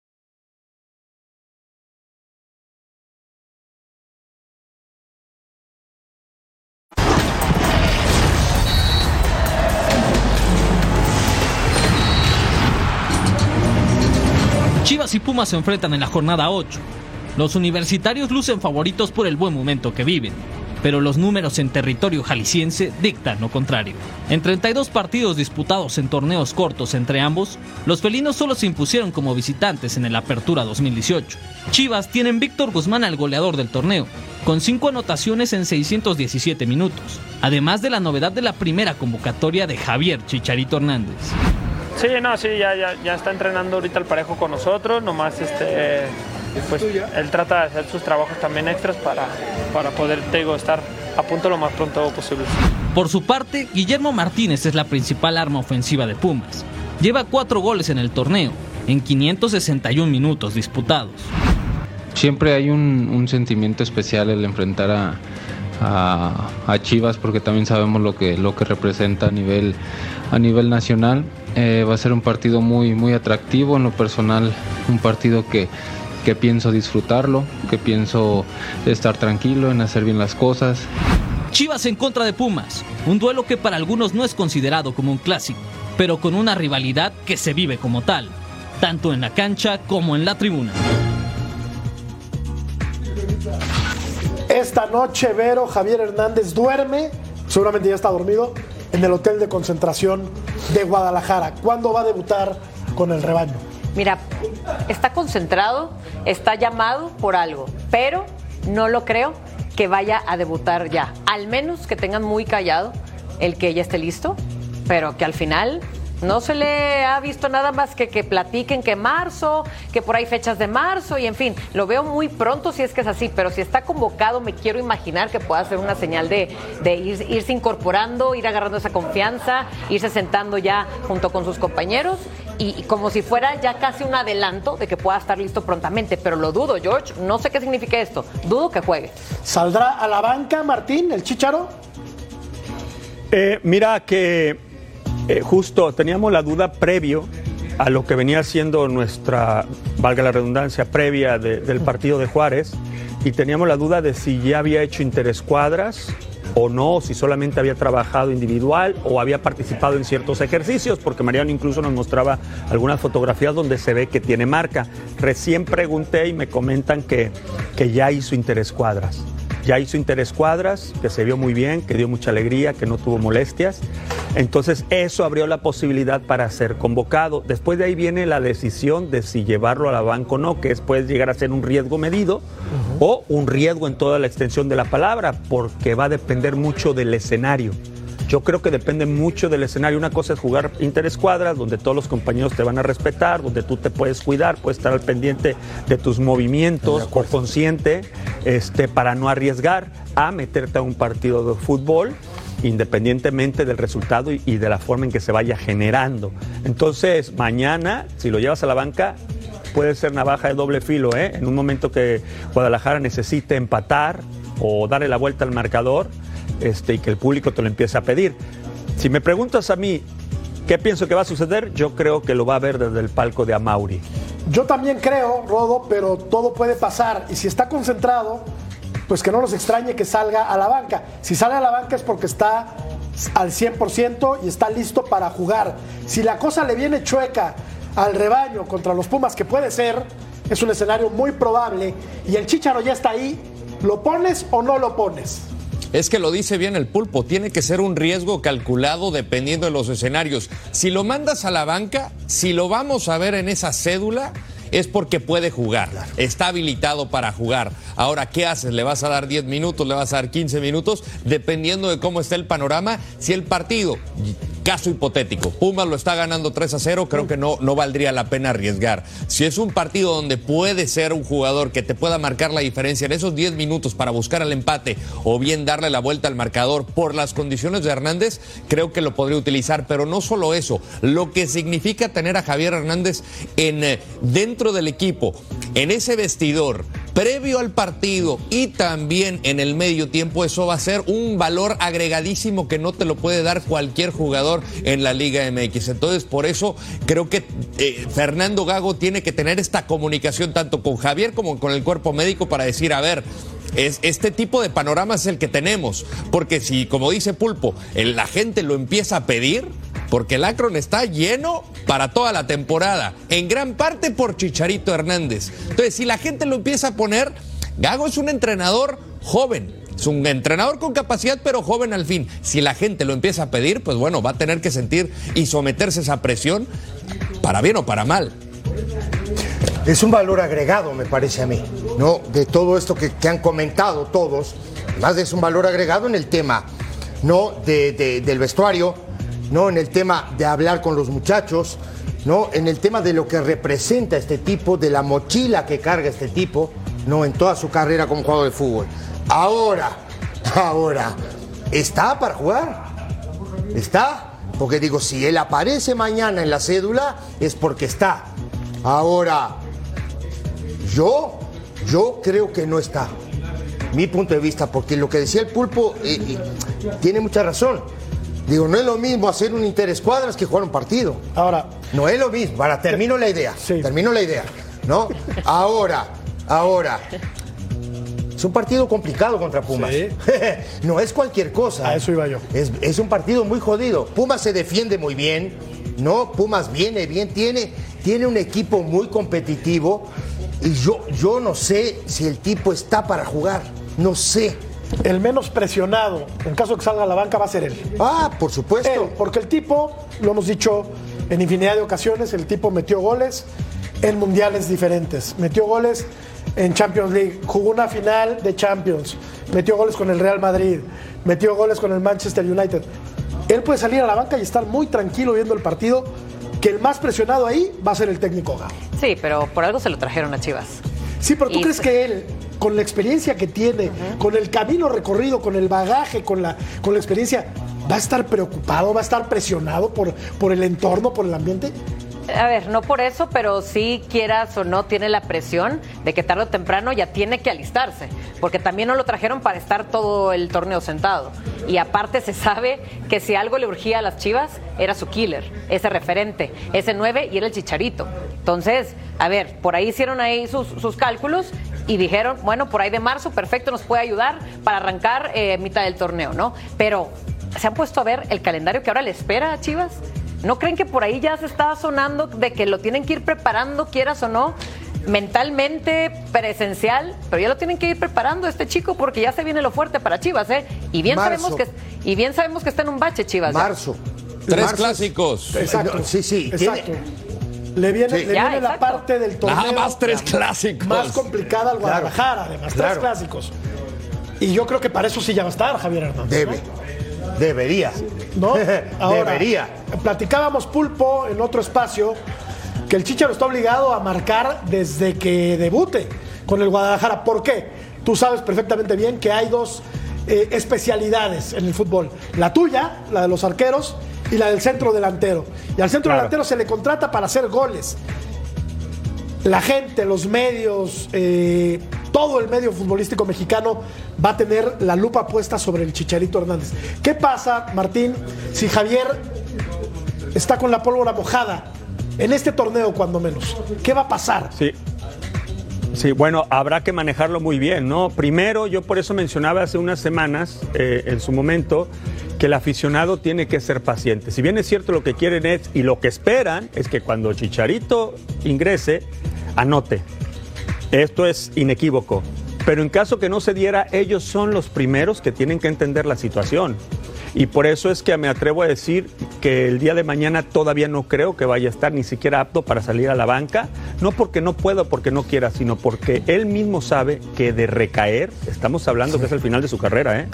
Y Pumas se enfrentan en la jornada 8. Los universitarios lucen favoritos por el buen momento que viven, pero los números en territorio jalisciense dictan lo contrario. En 32 partidos disputados en torneos cortos entre ambos, los felinos solo se impusieron como visitantes en el Apertura 2018. Chivas tienen Víctor Guzmán al goleador del torneo, con 5 anotaciones en 617 minutos, además de la novedad de la primera convocatoria de Javier Chicharito Hernández. Sí, no, sí, ya, ya, ya está entrenando ahorita al parejo con nosotros, nomás este, pues él trata de hacer sus trabajos también extras para, para poder, te digo, estar a punto lo más pronto posible. Por su parte, Guillermo Martínez es la principal arma ofensiva de Pumas. Lleva cuatro goles en el torneo, en 561 minutos disputados. Siempre hay un, un sentimiento especial el enfrentar a, a, a Chivas porque también sabemos lo que, lo que representa a nivel, a nivel nacional. Eh, va a ser un partido muy, muy atractivo en lo personal, un partido que, que pienso disfrutarlo, que pienso estar tranquilo en hacer bien las cosas. Chivas en contra de Pumas, un duelo que para algunos no es considerado como un clásico, pero con una rivalidad que se vive como tal, tanto en la cancha como en la tribuna. Esta noche, Vero, Javier Hernández duerme, seguramente ya está dormido, en el hotel de concentración de Guadalajara. ¿Cuándo va a debutar con el rebaño? Mira, está concentrado, está llamado por algo, pero no lo creo que vaya a debutar ya. Al menos que tengan muy callado el que ya esté listo, pero que al final no se le ha visto nada más que que platiquen que marzo, que por ahí fechas de marzo y en fin, lo veo muy pronto si es que es así, pero si está convocado me quiero imaginar que pueda ser una señal de, de ir- irse incorporando, ir agarrando esa confianza, irse sentando ya junto con sus compañeros y, y como si fuera ya casi un adelanto de que pueda estar listo prontamente, pero lo dudo, George, no sé qué significa esto, dudo que juegue. ¿Saldrá a la banca Martín, el Chicharo? Eh, mira que eh, justo teníamos la duda previo a lo que venía siendo nuestra, valga la redundancia, previa de- del partido de Juárez y teníamos la duda de si ya había hecho interescuadras o no, si solamente había trabajado individual o había participado en ciertos ejercicios, porque Mariano incluso nos mostraba algunas fotografías donde se ve que tiene marca. Recién pregunté y me comentan que, que ya hizo interescuadras. Ya hizo interescuadras, que se vio muy bien, que dio mucha alegría, que no tuvo molestias. Entonces eso abrió la posibilidad para ser convocado. Después de ahí viene la decisión de si llevarlo a la banca o no, que es, puede llegar a ser un riesgo medido o un riesgo en toda la extensión de la palabra, porque va a depender mucho del escenario. Yo creo que depende mucho del escenario. Una cosa es jugar interescuadras, donde todos los compañeros te van a respetar, donde tú te puedes cuidar, puedes estar al pendiente de tus movimientos o consciente este, para no arriesgar a meterte a un partido de fútbol independientemente del resultado y, y de la forma en que se vaya generando. Entonces, mañana, si lo llevas a la banca, puede ser navaja de doble filo, ¿eh? En un momento que Guadalajara necesite empatar o darle la vuelta al marcador este, y que el público te lo empiece a pedir. Si me preguntas a mí qué pienso que va a suceder, yo creo que lo va a ver desde el palco de Amauri. Yo también creo, Rodo, pero todo puede pasar. Y si está concentrado, pues que no nos extrañe que salga a la banca. Si sale a la banca es porque está al 100% y está listo para jugar. Si la cosa le viene chueca al rebaño contra los Pumas, que puede ser, es un escenario muy probable, y el Chicharo ya está ahí, ¿lo pones o no lo pones? Es que lo dice bien el pulpo, tiene que ser un riesgo calculado dependiendo de los escenarios. Si lo mandas a la banca, si lo vamos a ver en esa cédula, es porque puede jugar, está habilitado para jugar. Ahora, ¿qué haces? ¿Le vas a dar 10 minutos, le vas a dar 15 minutos? Dependiendo de cómo esté el panorama, si el partido, caso hipotético, Pumas lo está ganando 3 a 0, creo que no, no valdría la pena arriesgar. Si es un partido donde puede ser un jugador que te pueda marcar la diferencia en esos 10 minutos para buscar el empate o bien darle la vuelta al marcador por las condiciones de Hernández, creo que lo podría utilizar. Pero no solo eso, lo que significa tener a Javier Hernández en, eh, dentro del equipo, en ese vestidor, previo al partido y también en el medio tiempo, eso va a ser un valor agregadísimo que no te lo puede dar cualquier jugador en la Liga MX. Entonces, por eso creo que eh, Fernando Gago tiene que tener esta comunicación tanto con Javier como con el cuerpo médico para decir, a ver, es, este tipo de panorama es el que tenemos. Porque si, como dice Pulpo, la gente lo empieza a pedir, porque el Akron está lleno para toda la temporada, en gran parte por Chicharito Hernández. Entonces, si la gente lo empieza a poner, Gago es un entrenador joven. Es un entrenador con capacidad, pero joven al fin. Si la gente lo empieza a pedir, pues bueno, va a tener que sentir y someterse a esa presión, para bien o para mal. Es un valor agregado, me parece a mí, ¿no? De todo esto que, han comentado todos, más es un valor agregado en el tema, ¿no? De- del vestuario, ¿no? En el tema de hablar con los muchachos, ¿no? En el tema de lo que representa este tipo, de la mochila que carga este tipo, ¿no? En toda su carrera como jugador de fútbol. Ahora, [laughs] ahora, ¿está para jugar? ¿Está? Porque digo, si él aparece mañana en la cédula, es porque está. Ahora, yo, yo creo que no está. mi punto de vista, porque lo que decía el pulpo eh, eh, tiene mucha razón. Digo, no es lo mismo hacer un interescuadras que jugar un partido. Ahora. No es lo mismo. Ahora, termino la idea. Termino la idea. ¿No? Ahora, ahora. Es un partido complicado contra Pumas. [laughs] no es cualquier cosa. A eso iba yo. Es, es un partido muy jodido. Pumas se defiende muy bien. ¿no? Pumas viene bien, tiene, tiene un equipo muy competitivo. Y yo, yo no sé si el tipo está para jugar. No sé. El menos presionado, en caso de que salga a la banca, va a ser él. Ah, por supuesto. Él, porque el tipo, lo hemos dicho en infinidad de ocasiones, el tipo metió goles en mundiales diferentes. Metió goles en Champions League, jugó una final de Champions, metió goles con el Real Madrid, metió goles con el Manchester United. Él puede salir a la banca y estar muy tranquilo viendo el partido, que el más presionado ahí va a ser el técnico. Sí, pero por algo se lo trajeron a Chivas. Sí, pero ¿tú Y- crees que él, con la experiencia que tiene, con el camino recorrido, con el bagaje, con la, con la experiencia, va a estar preocupado, va a estar presionado por, por el entorno, por el ambiente? A ver, no por eso, pero sí quieras o no tiene la presión de que tarde o temprano ya tiene que alistarse, porque también no lo trajeron para estar todo el torneo sentado. Y aparte se sabe que si algo le urgía a las Chivas era su killer, ese referente, ese 9 y era el Chicharito. Entonces, a ver, por ahí hicieron ahí sus, cálculos y dijeron, bueno, por ahí de marzo, perfecto, nos puede ayudar para arrancar eh, mitad del torneo, ¿no? Pero se han puesto a ver el calendario que ahora le espera a Chivas. ¿No creen que por ahí ya se está sonando de que lo tienen que ir preparando, quieras o no, mentalmente, presencial? Pero ya lo tienen que ir preparando este chico porque ya se viene lo fuerte para Chivas, ¿eh? Y bien Marzo. sabemos que y bien sabemos que está en un bache Chivas. ya. Marzo. Tres Marzo- clásicos. Exacto. No, sí, sí. Exacto. Le viene, Sí. le Ya, viene la parte del torneo. Nada más tres clásicos. Más complicada al Guadalajara, además. Tres claro. clásicos. Y yo creo que para eso sí ya va a estar Javier Hernández. Debe. Debería. ¿no? [laughs] Ahora, Debería. Platicábamos Pulpo en otro espacio que el Chicharo está obligado a marcar desde que debute con el Guadalajara. ¿Por qué? Tú sabes perfectamente bien que hay dos eh, especialidades en el fútbol. La tuya, la de los arqueros, y la del centro delantero. Y al centro Claro. delantero se le contrata para hacer goles. La gente, los medios, eh, todo el medio futbolístico mexicano va a tener la lupa puesta sobre el Chicharito Hernández. ¿Qué pasa, Martín, si Javier está con la pólvora mojada en este torneo, cuando menos? ¿Qué va a pasar? Sí. Sí, bueno, habrá que manejarlo muy bien, ¿no? Primero, yo por eso mencionaba hace unas semanas, eh, en su momento, que el aficionado tiene que ser paciente. Si bien es cierto lo que quieren es, y lo que esperan, es que cuando Chicharito ingrese, anote. Esto es inequívoco. Pero en caso que no se diera, ellos son los primeros que tienen que entender la situación. Y por eso es que me atrevo a decir que el día de mañana todavía no creo que vaya a estar ni siquiera apto para salir a la banca. No porque no pueda o porque no quiera, sino porque él mismo sabe que de recaer, estamos hablando que es el final de su carrera, ¿eh?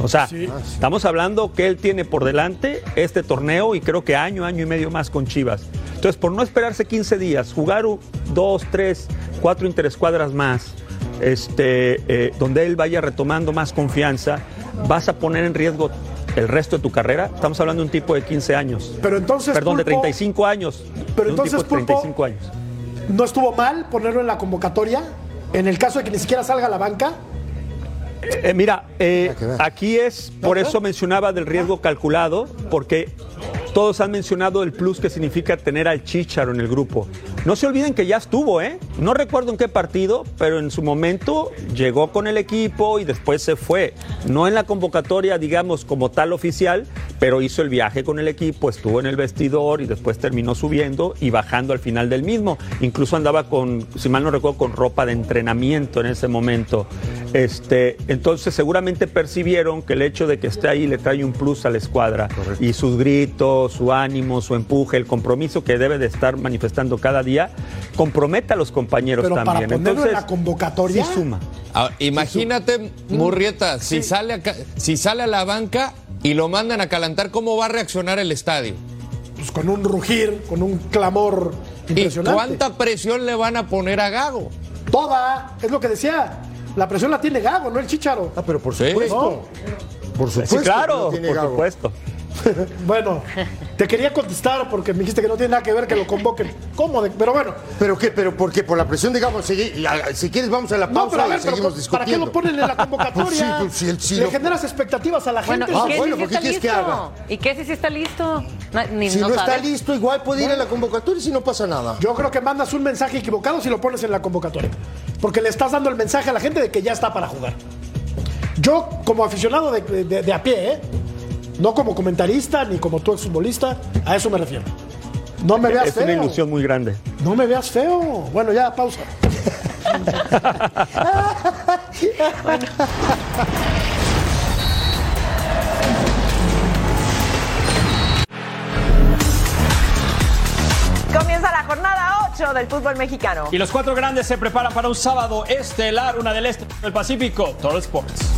O sea, estamos hablando que él tiene por delante este torneo y creo que año, año y medio más con Chivas. Entonces, por no esperarse 15 días, jugar dos, tres, cuatro interescuadras más, este, eh, donde él vaya retomando más confianza, vas a poner en riesgo el resto de tu carrera. Estamos hablando de un tipo de 15 años. Pero entonces, Perdón, de Pulpo, 35 años. Pero De un entonces, tipo de Pulpo, 35 años. ¿No estuvo mal ponerlo en la convocatoria? En el caso de que ni siquiera salga a la banca. Eh, mira, eh, aquí es, por eso mencionaba del riesgo calculado, porque todos han mencionado el plus que significa tener al Chicharo en el grupo. No se olviden que ya estuvo, ¿eh? No recuerdo en qué partido, pero en su momento llegó con el equipo y después se fue. No en la convocatoria, digamos, como tal oficial, pero hizo el viaje con el equipo, estuvo en el vestidor y después terminó subiendo y bajando al final del mismo. Incluso andaba con, si mal no recuerdo, con ropa de entrenamiento en ese momento. Este, entonces seguramente percibieron que el hecho de que esté ahí le trae un plus a la escuadra y sus gritos, su ánimo, su empuje, el compromiso que debe de estar manifestando cada día, compromete a los compañeros Pero para también. ponerlo Entonces, en la convocatoria. sí suma. Ahora, imagínate, Murrieta, si, sale a, si sale a la banca y lo mandan a calentar, ¿cómo va a reaccionar el estadio? pues, con un rugir, con un clamor ¿Y cuánta presión le van a poner a Gago? Toda, es lo que decía. La presión la tiene Gago, no el Chicharo. Ah, pero por Sí. supuesto. Por supuesto. Sí, claro, por Gago. supuesto. [laughs] bueno, te quería contestar porque me dijiste que no tiene nada que ver que lo convoquen. ¿Cómo? De- Pero bueno. ¿Pero qué? ¿Pero por qué? Por la presión, digamos, si, si quieres vamos a la No, pausa pero a y pero seguimos ¿para discutiendo. qué lo ponen en la Pues [laughs] sí, convocatoria? pues si el- si Le lo- generas expectativas a la Bueno, gente. ¿y Ah, qué bueno, si ¿por sí qué está quieres que listo? haga? ¿Y qué si sí está listo? No, ni Si no, no está listo, igual puede ir a la convocatoria si no pasa nada. Yo creo que mandas un mensaje equivocado si lo pones en la convocatoria. Porque le estás dando el mensaje a la gente de que ya está para jugar. Yo, como aficionado de, de- de a pie, ¿eh? No como comentarista ni como tú exfutbolista, a eso me refiero. No me veas Es feo. una ilusión muy grande. No me veas feo. Bueno, ya, pausa. Comienza la jornada 8 del fútbol mexicano. Y los cuatro grandes se preparan para un sábado estelar, una del este del Pacífico, Total Sports.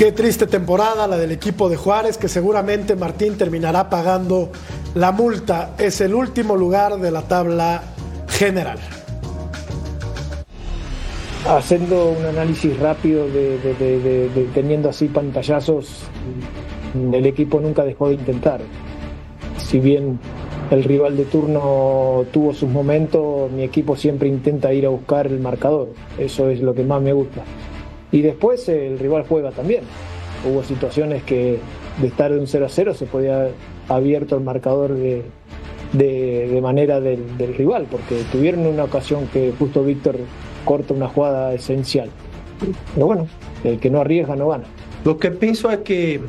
Qué triste temporada la del equipo de Juárez, que seguramente Martín terminará pagando la multa. Es el último lugar de la tabla general. Haciendo un análisis rápido de, teniendo así pantallazos, el equipo nunca dejó de intentar. Si bien el rival de turno tuvo sus momentos, mi equipo siempre intenta ir a buscar el marcador. Eso es lo que más me gusta. Y después el rival juega también. Hubo situaciones que de estar de un 0 a 0 se podía abierto el marcador de, de- manera del, del rival, porque tuvieron una ocasión que justo Víctor corta una jugada esencial. Pero bueno, el que no arriesga no gana. Lo que pienso es que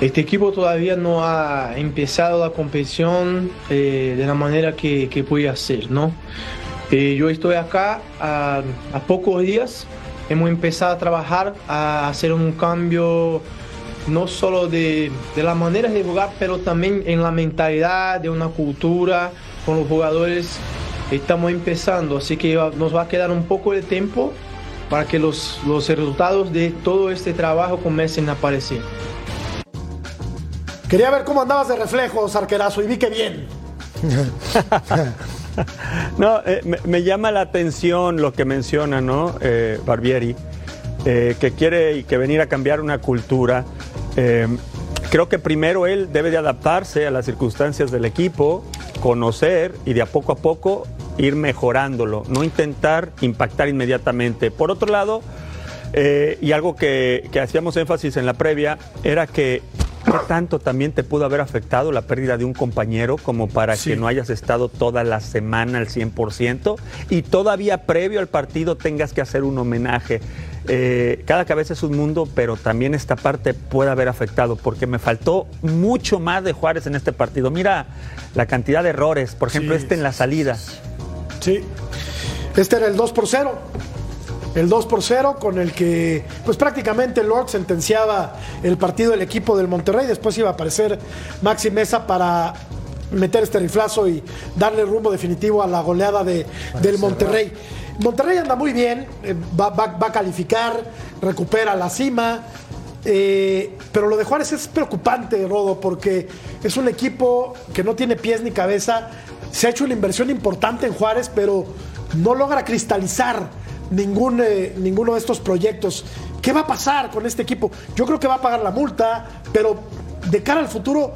este equipo todavía no ha empezado la competición eh, de la manera que, que puede hacer, ¿no? Eh, yo estoy acá a, a pocos días, hemos empezado a trabajar, a hacer un cambio no solo de, de las maneras de jugar, pero también en la mentalidad, de una cultura con los jugadores. Estamos empezando, así que nos va a quedar un poco de tiempo para que los, los resultados de todo este trabajo comiencen a aparecer. Quería ver cómo andabas de reflejos, arquerazo, y vi que bien. [laughs] [laughs] No, eh, me, llama la atención lo que menciona, ¿no? Eh, Barbieri, eh, que quiere y que venir a cambiar una cultura. Eh, creo que primero él debe de adaptarse a las circunstancias del equipo, conocer y de a poco a poco ir mejorándolo, no intentar impactar inmediatamente. Por otro lado, y algo que hacíamos énfasis en la previa, era que ¿qué tanto también te pudo haber afectado la pérdida de un compañero como para que no hayas estado toda la semana al 100% y todavía previo al partido tengas que hacer un homenaje? Eh, cada cabeza es un mundo, pero también esta parte puede haber afectado porque me faltó mucho más de Juárez en este partido. Mira la cantidad de errores, por ejemplo, Sí, este en la salida. Sí. Este era el 2 por 0. El 2 por 0 con el que, pues prácticamente Lord sentenciaba el partido del equipo del Monterrey. Después iba a aparecer Maxi Mesa para meter este riflazo y darle rumbo definitivo a la goleada de, del Monterrey. Monterrey anda muy bien, eh, va, va- va a calificar, recupera la cima. eh, pero lo de Juárez es preocupante, Rodo, porque es un equipo que no tiene pies ni cabeza. Se ha hecho una inversión importante en Juárez, pero no logra cristalizar ningún, eh, ninguno de estos proyectos. ¿Qué va a pasar con este equipo? Yo creo que va a pagar la multa, pero de cara al futuro,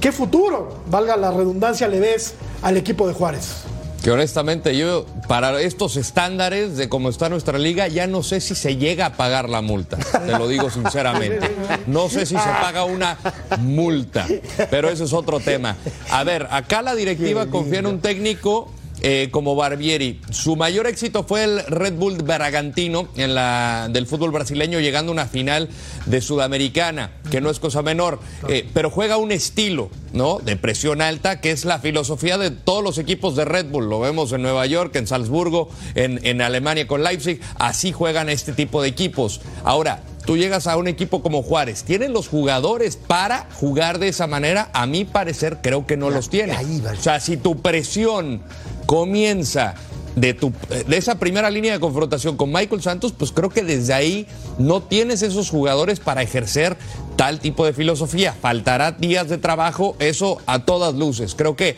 ¿qué futuro, valga la redundancia, le ves al equipo de Juárez? que honestamente yo, para estos estándares de cómo está nuestra liga, ya no sé si se llega a pagar la multa. Te lo digo sinceramente. No sé si se paga una multa, pero ese es otro tema. A ver, acá la directiva confía en un técnico eh, como Barbieri. Su mayor éxito fue el Red Bull Bragantino en la, del fútbol brasileño, llegando a una final de Sudamericana, que no es cosa menor, eh, pero juega un estilo ¿no? de presión alta, que es la filosofía de todos los equipos de Red Bull. Lo vemos en Nueva York, en Salzburgo, en, en Alemania con Leipzig. Así juegan este tipo de equipos. Ahora, tú llegas a un equipo como Juárez, ¿tienen los jugadores para jugar de esa manera? A mi parecer, creo que no los tiene. O sea, si tu presión comienza de, tu, de esa primera línea de confrontación con Michael Santos, pues creo que desde ahí no tienes esos jugadores para ejercer tal tipo de filosofía. Faltará días de trabajo, eso a todas luces. Creo que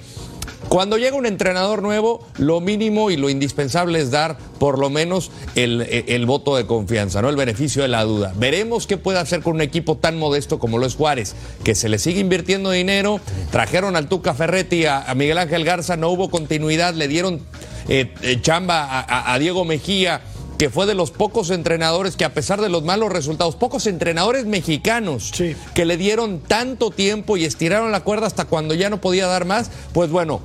cuando llega un entrenador nuevo, lo mínimo y lo indispensable es dar por lo menos el, el, voto de confianza, ¿no? El beneficio de la duda. Veremos qué puede hacer con un equipo tan modesto como lo es Juárez, que se le sigue invirtiendo dinero. Trajeron al Tuca Ferretti, a, a Miguel Ángel Garza, no hubo continuidad, le dieron eh, eh, chamba a, a Diego Mejía que fue de los pocos entrenadores que a pesar de los malos resultados, pocos entrenadores mexicanos que le dieron tanto tiempo y estiraron la cuerda hasta cuando ya no podía dar más, pues bueno,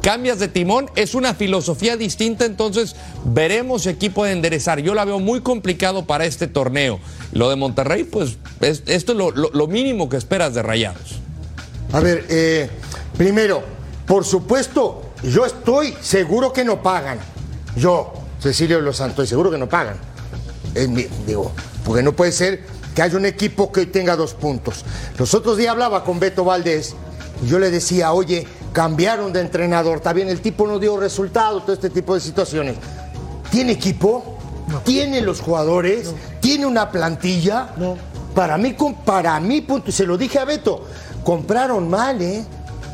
cambias de timón, es una filosofía distinta, entonces veremos si aquí puede enderezar. Yo la veo muy complicado para este torneo. Lo de Monterrey, pues es, esto es lo, mínimo que esperas de Rayados. A ver, eh, primero, por supuesto, yo estoy seguro que no pagan. Yo, Cecilio Los Santos, seguro que no pagan. Digo, porque no puede ser que haya un equipo que tenga dos puntos. Los otros días hablaba con Beto Valdés y yo le decía, oye, cambiaron de entrenador, está bien, el tipo no dio resultado, todo este tipo de situaciones. ¿Tiene equipo? No. ¿Tiene los jugadores? No. ¿Tiene una plantilla? No. Para mí, para mí, punto, y se lo dije a Beto, compraron mal, ¿eh?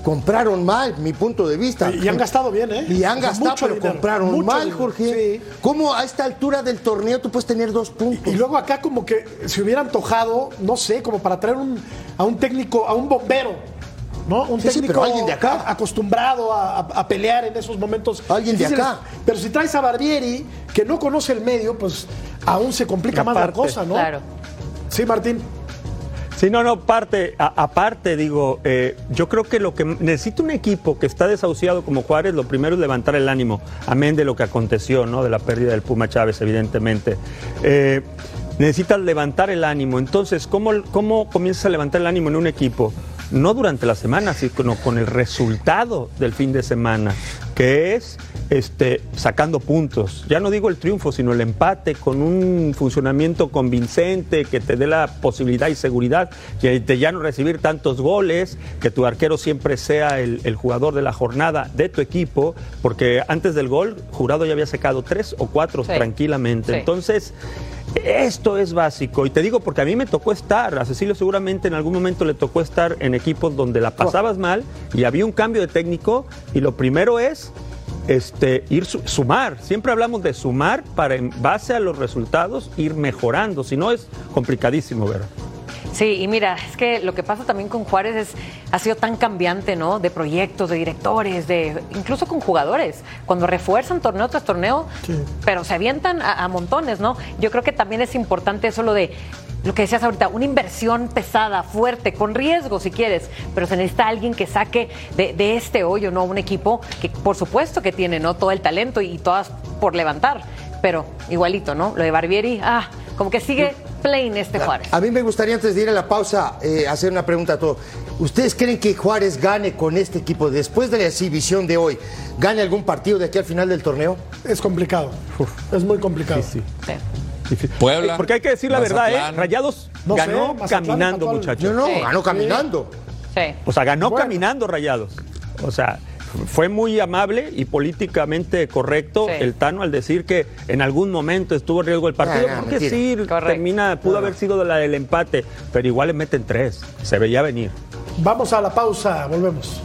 compraron mal, mi punto de vista. Y, y han gastado bien, ¿eh? Y han gastado, mucho pero dinero, compraron mucho mal, dinero. Jorge. Sí. ¿Cómo a esta altura del torneo tú puedes tener dos puntos? Y luego acá como que se hubiera antojado, no sé, como para traer un, a un técnico, a un bombero. ¿No? Un Sí, sí, técnico pero alguien de acá. acostumbrado a, a- a pelear en esos momentos. Alguien de acá. Pero si traes a Barbieri, que no conoce el medio, pues aún se complica más la Aparte. cosa, ¿no? Claro. Sí, Martín. Sí, no, no, parte, a- aparte, digo, eh, yo creo que lo que necesita un equipo que está desahuciado como Juárez, lo primero es levantar el ánimo, amén de lo que aconteció, ¿no? De la pérdida del Puma Chávez, evidentemente. Eh, necesitas levantar el ánimo. Entonces, ¿cómo, ¿cómo comienzas a levantar el ánimo en un equipo? No durante la semana, sino con el resultado del fin de semana, que es este, sacando puntos. Ya no digo el triunfo, sino el empate con un funcionamiento convincente que te dé la posibilidad y seguridad de ya no recibir tantos goles, que tu arquero siempre sea el, el jugador de la jornada de tu equipo, porque antes del gol, Jurado ya había sacado tres o cuatro Sí. tranquilamente. Sí. Entonces, esto es básico. Y te digo porque a mí me tocó estar, a Cecilio seguramente en algún momento le tocó estar en equipos donde la pasabas mal y había un cambio de técnico y lo primero es este, ir su- sumar. Siempre hablamos de sumar para en base a los resultados ir mejorando. Si no es complicadísimo, ¿verdad? Sí, y mira, es que lo que pasa también con Juárez es, ha sido tan cambiante, ¿no? De proyectos, de directores, de incluso con jugadores. Cuando refuerzan torneo tras torneo, pero se avientan a, a montones, ¿no? Yo creo que también es importante eso lo de lo que decías ahorita, una inversión pesada, fuerte, con riesgo si quieres, pero se necesita alguien que saque de, de este hoyo, ¿no? Un equipo que por supuesto que tiene, ¿no? Todo el talento y todas por levantar, pero igualito, ¿no? Lo de Barbieri, ah, como que sigue plain este Juárez. A mí me gustaría antes de ir a la pausa eh, hacer una pregunta a todos. ¿Ustedes creen que Juárez gane con este equipo después de la exhibición de hoy? ¿Gane algún partido de aquí al final del torneo? Es complicado. Es muy complicado. Puebla. Porque hay que decir la verdad, ¿eh? Rayados No sé, ganó Mazatlán caminando, muchachos. No, no, Sí. ganó caminando. Sí. O sea, ganó Bueno. caminando Rayados. O sea, fue muy amable y políticamente correcto Sí. el Tano al decir que en algún momento estuvo en riesgo el partido. Ah, no, porque mentira. sí, termina, pudo haber sido la del empate, pero igual le meten tres. Se veía venir. Vamos a la pausa, volvemos.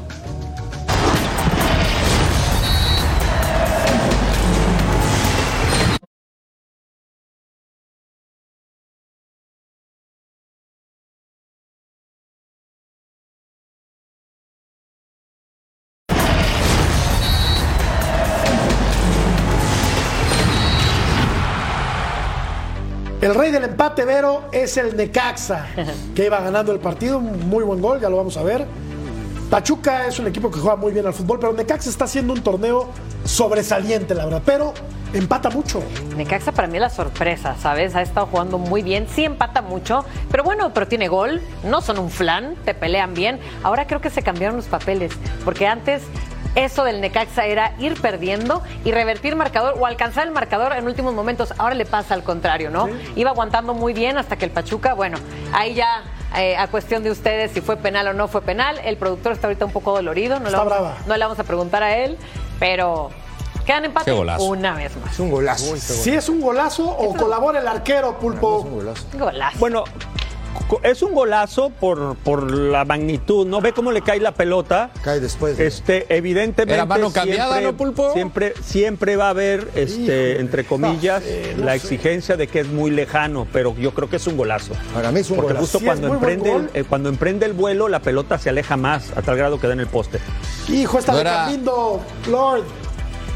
Rey del empate, Vero, es el Necaxa, [laughs] que iba ganando el partido. Muy buen gol, ya lo vamos a ver. Pachuca es un equipo que juega muy bien al fútbol, pero Necaxa está haciendo un torneo sobresaliente, la verdad. Pero empata mucho. Necaxa para mí es la sorpresa, ¿sabes? Ha estado jugando muy bien, sí empata mucho, pero bueno, pero tiene gol, no son un flan, te pelean bien. Ahora creo que se cambiaron los papeles, porque antes eso del Necaxa era ir perdiendo y revertir marcador o alcanzar el marcador en últimos momentos. Ahora le pasa al contrario, ¿no? Iba aguantando muy bien hasta que el Pachuca, bueno, ahí ya eh, a cuestión de ustedes si fue penal o no fue penal. El productor está ahorita un poco dolorido, no, le Está vamos, brava. no le vamos a preguntar a él, pero quedan empate Qué golazo. una vez más. Es un golazo. Si es un golazo o colabora el arquero, Pulpo. Golazo. Bueno, co- es un golazo por, por la magnitud, ¿no? Ve cómo le cae la pelota. Cae después. Este, evidentemente. ¿Era mano cambiada, siempre- no, Pulpo? Siempre, siempre va a haber, este, entre comillas, no la sé. exigencia de que es muy lejano, pero yo creo que es un golazo. Para mí es un Porque golazo. justo Sí, cuando emprende, el, eh, cuando emprende el vuelo, la pelota se aleja más, a tal grado que da en el poste. Hijo, está No de Lord.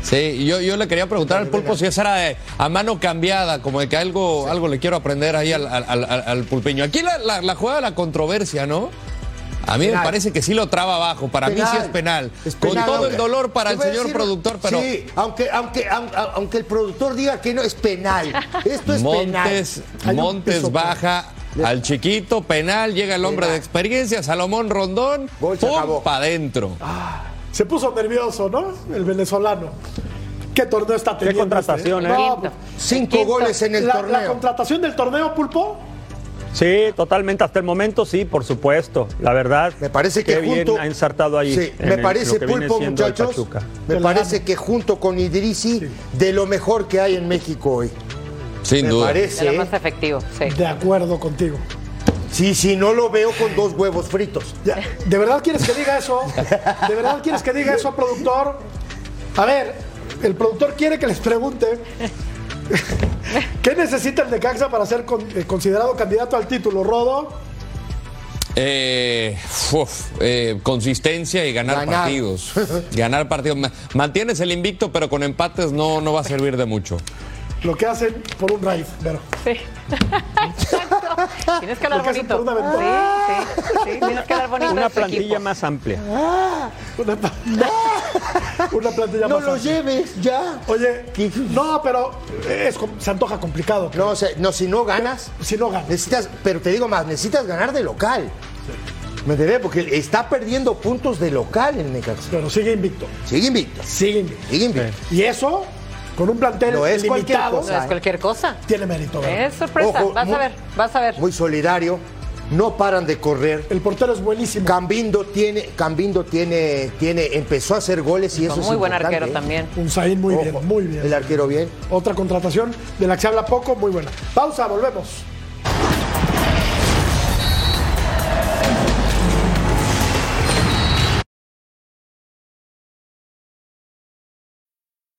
Sí, yo, yo le quería preguntar al pulpo si esa era de- a mano cambiada, como de que algo, algo le quiero aprender ahí al, al- al- al pulpeño. Aquí la, la, la de la controversia, ¿no? A mí me parece que sí lo traba abajo. Para mí sí es penal. Es Con penal, todo aunque- el dolor para el señor decir- productor, pero Sí, aunque, aunque, aunque, el productor diga que no es penal. Esto es Montes, penal. Montes baja al chiquito, penal, llega el hombre de experiencia, Salomón Rondón, pum, para adentro. Se puso nervioso, ¿no? El venezolano. ¿Qué torneo está teniendo? contratación, este? ¿eh? No, Quinto. Cinco quinto. goles en el La- torneo. La contratación del torneo, Pulpo. Sí, totalmente. Hasta el momento sí, por supuesto. La verdad. Me parece que qué bien junto- ha ensartado ahí. Sí, en me el- parece, Pulpo, muchachos, me parece que junto con Idrisi, de lo mejor que hay en México hoy. Sin me duda. parece. De lo ¿eh? más efectivo, sí. De acuerdo contigo. Sí, sí, no lo veo con dos huevos fritos. Ya, ¿De verdad quieres que diga eso? ¿De verdad quieres que diga eso, productor? A ver, el productor quiere que les pregunte. ¿Qué necesita el Necaxa para ser con- eh, considerado candidato al título, Rodo? Eh, uf, eh, consistencia y ganar, Ganar. partidos. ganar partidos. Ma- Mantienes el invicto, pero con empates no, no va a servir de mucho. Lo que hacen por un raid, Vero. Sí. Exacto. Tienes que hablar Lo que hacen bonito. por una ventana. Sí, sí, sí. Tienes que hablar bonito. Una plantilla equipo. más amplia. Una, pa- [laughs] una plantilla No más lo fácil. lleves, ya. Oye, no, pero es, com- se antoja complicado. No, o sea, no, si no ganas, Si no ganas. necesitas, pero te digo más, necesitas ganar de local. ¿Me entiendes? Porque está perdiendo puntos de local el Necaxa. Pero sigue invicto. Sigue invicto. Sigue invicto. Sigue invicto. Y eso, con un plantel No es cualquier limitado, cosa. No es cualquier cosa. tiene mérito. Vero. Es sorpresa. Ojo, vas muy- a ver, vas a ver. Muy solidario. No paran de correr. El portero es buenísimo. Cambindo tiene, Cambindo tiene, tiene, empezó a hacer goles y eso es Muy buen importante, arquero ¿eh? también. Un Saín muy Ojo, bien, muy bien. El arquero bien. Otra contratación de la que se habla poco, muy buena. Pausa, volvemos.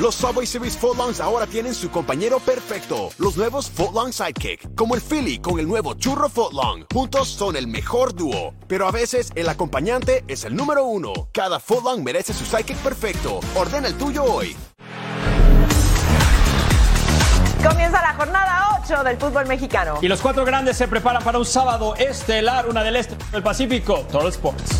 Los Subway Series Footlongs ahora tienen su compañero perfecto, los nuevos Footlong Sidekick, como el Philly con el nuevo Churro Footlong. Juntos son el mejor dúo, pero a veces el acompañante es el número uno. Cada Footlong merece su Sidekick perfecto. Ordena el tuyo hoy. Comienza la jornada 8 del fútbol mexicano. Y los cuatro grandes se preparan para un sábado estelar, una del este del Pacífico, Total Sports.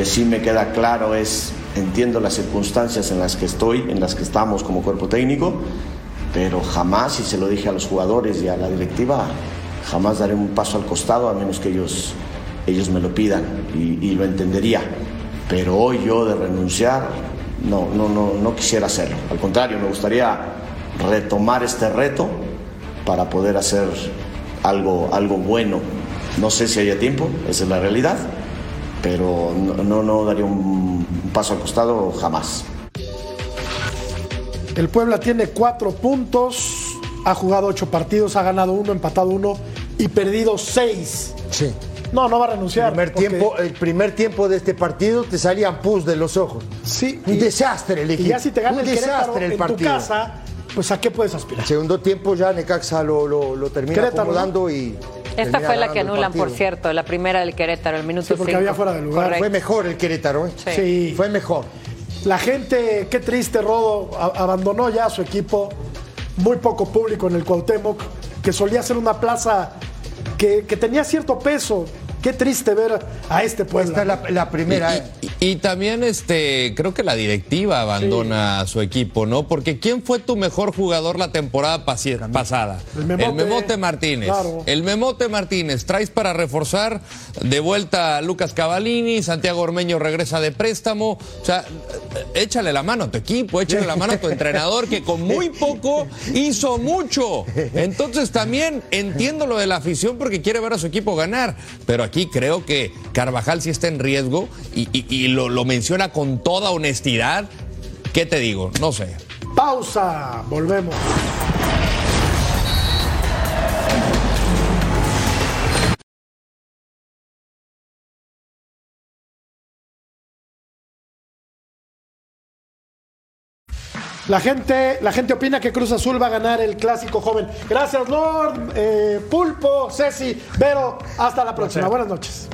Que sí me queda claro es, entiendo las circunstancias en las que estoy, en las que estamos como cuerpo técnico, pero jamás, y se lo dije a los jugadores y a la directiva, jamás daré un paso al costado a menos que ellos ellos me lo pidan y, lo entendería. Pero hoy yo de renunciar, no, no, no, no quisiera hacerlo. Al contrario, me gustaría retomar este reto para poder hacer algo, algo bueno. No sé si haya tiempo, esa es la realidad, pero no, no, no daría un paso al costado jamás. El Puebla tiene cuatro puntos, ha jugado ocho partidos, ha ganado uno, empatado uno y perdido seis. Sí. No, no va a renunciar. Primer porque- tiempo, el primer tiempo de este partido te salían pus de los ojos. Sí. Un desastre el Y equipo. ya si te gana Un el desastre el en partido. tu casa, pues ¿a qué puedes aspirar? Segundo tiempo ya Necaxa lo, lo, lo termina Querétaro, acomodando y. Esta fue la que anulan, por cierto, la primera del Querétaro, el minuto Sí, porque cinco. había fuera de lugar. Correcto. Fue mejor el Querétaro, ¿eh? Sí. Fue mejor. La gente, qué triste, Rodo, abandonó ya a su equipo. Muy poco público en el Cuauhtémoc, que solía ser una plaza que, que tenía cierto peso. Qué triste ver a este pueblo. Esta es la, la primera. ¿eh? Y, y- y también este, creo que la directiva abandona a su equipo, ¿no? Porque ¿quién fue tu mejor jugador la temporada pasi- pasada? El Memote. Martínez. Claro. El Memote Martínez. Traes para reforzar de vuelta a Lucas Cavalini, Santiago Ormeño regresa de préstamo. O sea, échale la mano a tu equipo, échale la mano a tu [laughs] entrenador que con muy poco hizo mucho. Entonces también entiendo lo de la afición porque quiere ver a su equipo ganar. Pero aquí creo que Carvajal sí está en riesgo y, lo menciona con toda honestidad. ¿Qué te digo? No sé. Pausa, volvemos. La gente, la gente opina que Cruz Azul va a ganar el clásico joven. Gracias, Lord, eh, Pulpo, Ceci, Vero. Hasta la próxima. Buenas noches.